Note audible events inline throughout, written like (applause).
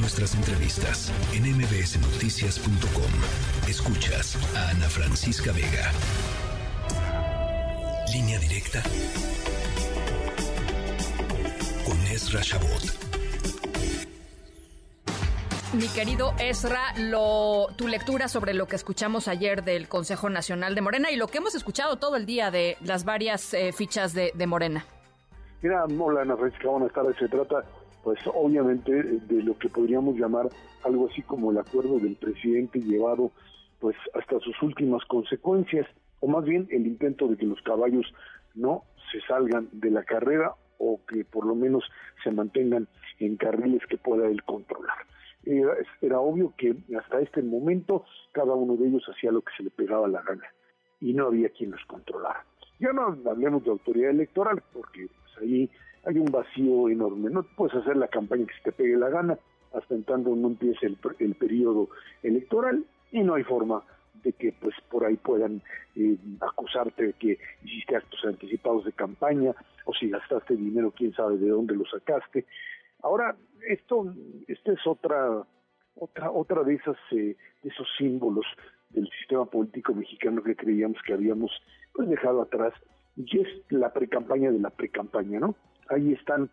Nuestras entrevistas en mbsnoticias.com. Escuchas a Ana Francisca Vega. Línea directa con Ezra Shabot. Mi querido Ezra, lo, tu lectura sobre lo que escuchamos ayer del Consejo Nacional de Morena y lo que hemos escuchado todo el día de las varias eh, fichas de, Morena. Mira, hola Ana Francisca, buenas tardes. Se trata, pues obviamente, de lo que podríamos llamar algo así como el acuerdo del presidente llevado pues hasta sus últimas consecuencias, o más bien el intento de que los caballos no se salgan de la carrera o que por lo menos se mantengan en carriles que pueda él controlar era, obvio que hasta este momento cada uno de ellos hacía lo que se le pegaba la gana y no había quien los controlara. Ya no hablemos de autoridad electoral porque pues, ahí hay un vacío enorme. No puedes hacer la campaña que se te pegue la gana hasta en tanto no empiece el, el periodo electoral y no hay forma de que pues por ahí puedan eh, acusarte de que hiciste actos anticipados de campaña o si gastaste dinero quién sabe de dónde lo sacaste Ahora, esto, esta es otra, otra, otra de esas, eh, de esos símbolos del sistema político mexicano que creíamos que habíamos pues dejado atrás, y es la precampaña de la precampaña, ¿no? Ahí están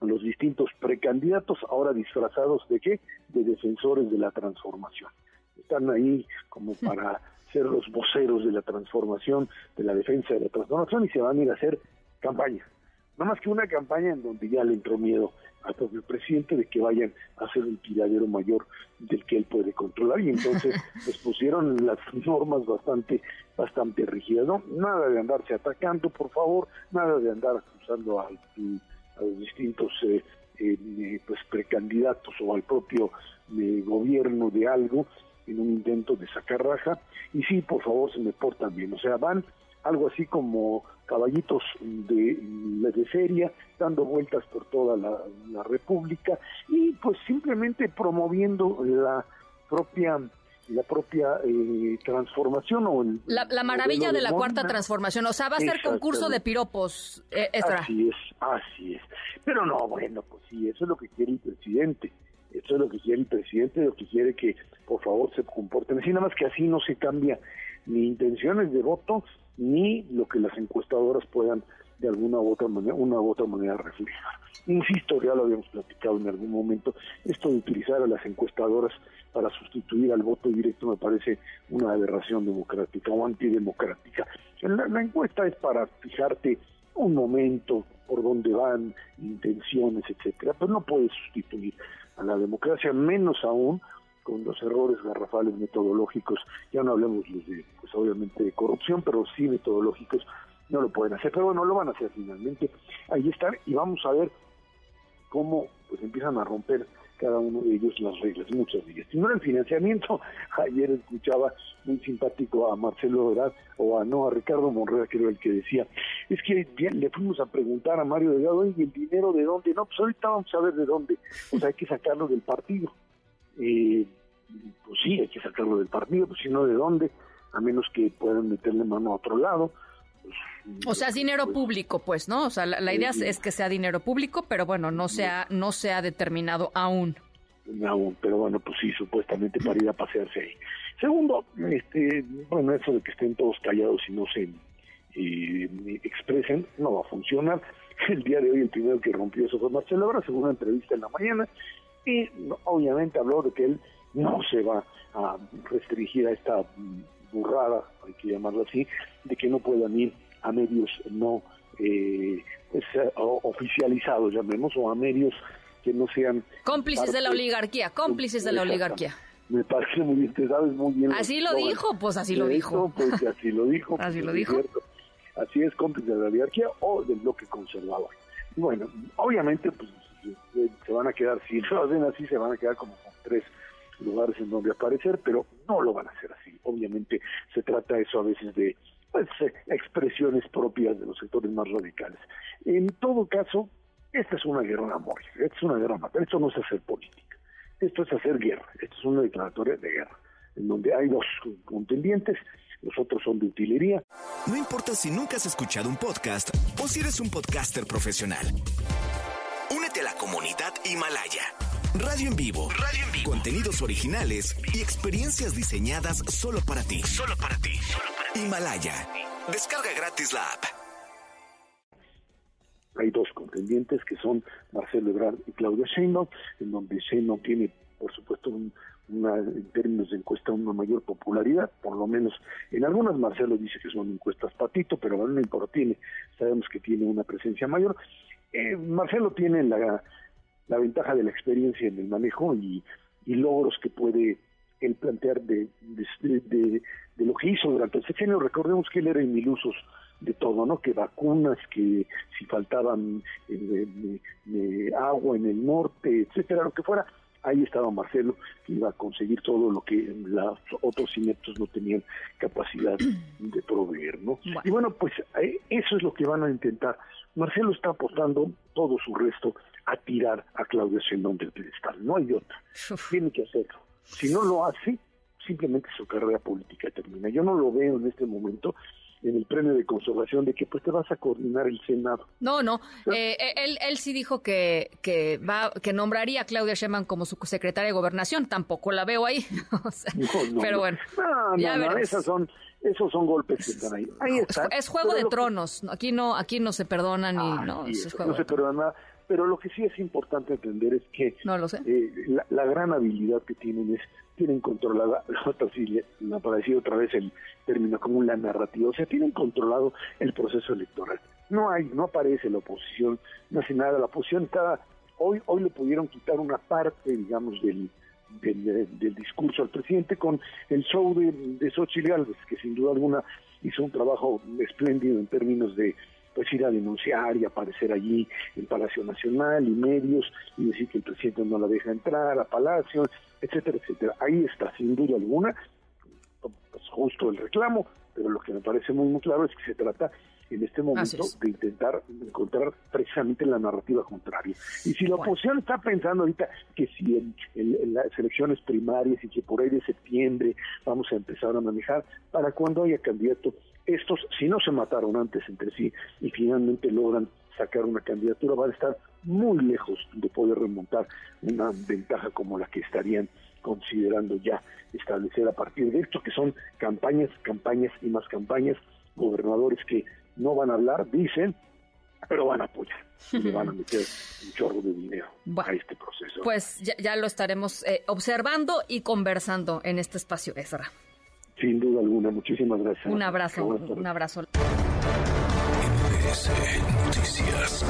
los distintos precandidatos, ahora disfrazados de qué? De defensores de la transformación. Están ahí como (laughs) para ser los voceros de la transformación, de la defensa de la transformación, y se van a ir a hacer campaña. No más que una campaña en donde ya le entró miedo al propio presidente de que vayan a hacer un tiradero mayor del que él puede controlar. Y entonces les (laughs) pusieron las normas bastante bastante rígidas no nada de andarse atacando por favor nada de andar acusando a, los distintos eh, eh, pues precandidatos o al propio eh, gobierno de algo en un intento de sacar raja. Y sí por favor se me portan bien. O sea van algo así como caballitos de, de feria, dando vueltas por toda la, República y pues simplemente promoviendo la propia la propia eh, transformación o la, maravilla de, la cuarta transformación, o sea, va a ser concurso de piropos, eh, Así es, así es. Pero no, bueno, pues sí, eso es lo que quiere el presidente. Lo que quiere el presidente, lo que quiere que por favor se comporten así, nada más que así no se cambia ni intenciones de voto ni lo que las encuestadoras puedan de alguna u otra manera, una u otra manera reflejar. Insisto, ya lo habíamos platicado en algún momento, esto de utilizar a las encuestadoras para sustituir al voto directo me parece una aberración democrática o antidemocrática. La, la encuesta es para fijarte un momento por dónde van, intenciones, etcétera, pero no puede sustituir a la democracia, menos aún con los errores garrafales metodológicos, ya no hablemos de, pues obviamente de corrupción, pero sí metodológicos, no lo pueden hacer, pero bueno, lo van a hacer finalmente. Ahí están y vamos a ver cómo pues empiezan a romper cada uno de ellos las reglas, muchas de ellas. Si no era el financiamiento, (laughs) ayer escuchaba muy simpático a Marcelo Verdad o a no, a Ricardo Monreal, que era el que decía, es que le fuimos a preguntar a Mario Delgado, ¿y el dinero de dónde? No, pues ahorita vamos a ver de dónde, o sea, hay que sacarlo del partido eh, pues sí, hay que sacarlo del partido, pues si no, ¿de dónde? A menos que puedan meterle mano a otro lado. O sea, es dinero público, pues, ¿no? O sea, la, idea es, que sea dinero público, pero bueno, no se ha, no se ha determinado aún. Aún, pero bueno, pues sí, supuestamente para ir a pasearse ahí. Segundo, este, bueno, eso de que estén todos callados y no se expresen, no va a funcionar. (laughs) El día de hoy el primero que rompió eso fue Marcelo Ebrard, según una entrevista en la mañana, y obviamente habló de que él no se va a restringir a esta burrada, hay que llamarlo así, de que no puedan ir a medios no eh, pues, oficializados, llamemos, o a medios que no sean... Cómplices de la oligarquía, cómplices de la oligarquía. Me parece muy bien, te sabes muy bien. Así lo dijo, pues así lo dijo. Pues así lo dijo. (laughs) así lo dijo. Así es, cómplices de la oligarquía o del bloque conservador. Bueno, obviamente, pues se van a quedar, si lo hacen así, se van a quedar como con tres lugares en donde aparecer, pero no lo van a hacer así. Obviamente se trata eso a veces de pues, expresiones propias de los sectores más radicales. En todo caso, esta es una guerra de amor, esta es una guerra matar, esto no es hacer política, esto es hacer guerra, esto es una declaratoria de guerra, en donde hay dos contendientes, los otros son de utilería. No importa si nunca has escuchado un podcast o si eres un podcaster profesional. Únete a la comunidad Himalaya. Radio en vivo. Radio en vivo. Contenidos originales y experiencias diseñadas solo para ti. Solo para ti. Himalaya. Descarga gratis la app. Hay dos contendientes que son Marcelo Ebrard y Claudia Sheinbaum, en donde Sheinbaum tiene, por supuesto, una, en términos de encuesta una mayor popularidad, por lo menos en algunas Marcelo dice que son encuestas patito, pero bueno, no importa, tiene, sabemos que tiene una presencia mayor. Eh, Marcelo tiene la, la ventaja de la experiencia en el manejo y, logros que puede él plantear de, de, lo que hizo durante el sexenio. Recordemos que él era inmilusos de todo, ¿no? Que vacunas, que si faltaban eh, agua en el norte, etcétera, lo que fuera. Ahí estaba Marcelo, que iba a conseguir todo lo que los otros ineptos no tenían capacidad de proveer, ¿no? Y bueno, pues eh, eso es lo que van a intentar. Marcelo está apostando todo su resto a tirar a Claudia Sheinbaum del pedestal. No hay otra. Tiene que hacerlo. Si no lo hace, simplemente su carrera política termina. Yo no lo veo en este momento en el premio de conservación de que pues te vas a coordinar el Senado. No, no, eh, eh, él, él sí dijo que, que va que nombraría a Claudia Sheinbaum como su secretaria de gobernación, tampoco la veo ahí. (laughs) pero bueno, no, no, esas son esos son golpes que están ahí. Ahí está. Es juego de tronos, aquí no aquí no se perdona ni ah, no, no se perdona pero lo que sí es importante entender es que eh, la, gran habilidad que tienen es, tienen controlada, (laughs) me aparecido otra vez el término como la narrativa, o sea, tienen controlado el proceso electoral. No hay, no aparece la oposición, no hace nada, la oposición está, hoy, hoy le pudieron quitar una parte, digamos, del, del, discurso al presidente con el show de, de Xochitl Gálvez, que sin duda alguna hizo un trabajo espléndido en términos de pues ir a denunciar y aparecer allí en Palacio Nacional y medios y decir que el presidente no la deja entrar a Palacio, etcétera, etcétera. Ahí está, sin duda alguna, pues justo el reclamo, pero lo que me parece muy, muy claro es que se trata en este momento de intentar encontrar precisamente la narrativa contraria. Y si la oposición está pensando ahorita que si en, elecciones primarias y que por ahí de septiembre vamos a empezar a manejar, para cuando haya candidato, estos, si no se mataron antes entre sí y finalmente logran sacar una candidatura, van a estar muy lejos de poder remontar una ventaja como la que estarían considerando ya establecer a partir de esto, que son campañas, campañas y más campañas, gobernadores que no van a hablar, dicen, pero van a apoyar y van a meter un chorro de dinero a este proceso. Pues ya, lo estaremos eh, observando y conversando en este espacio, Ezra. Sin duda alguna, muchísimas gracias. Un abrazo, un abrazo. Noticias.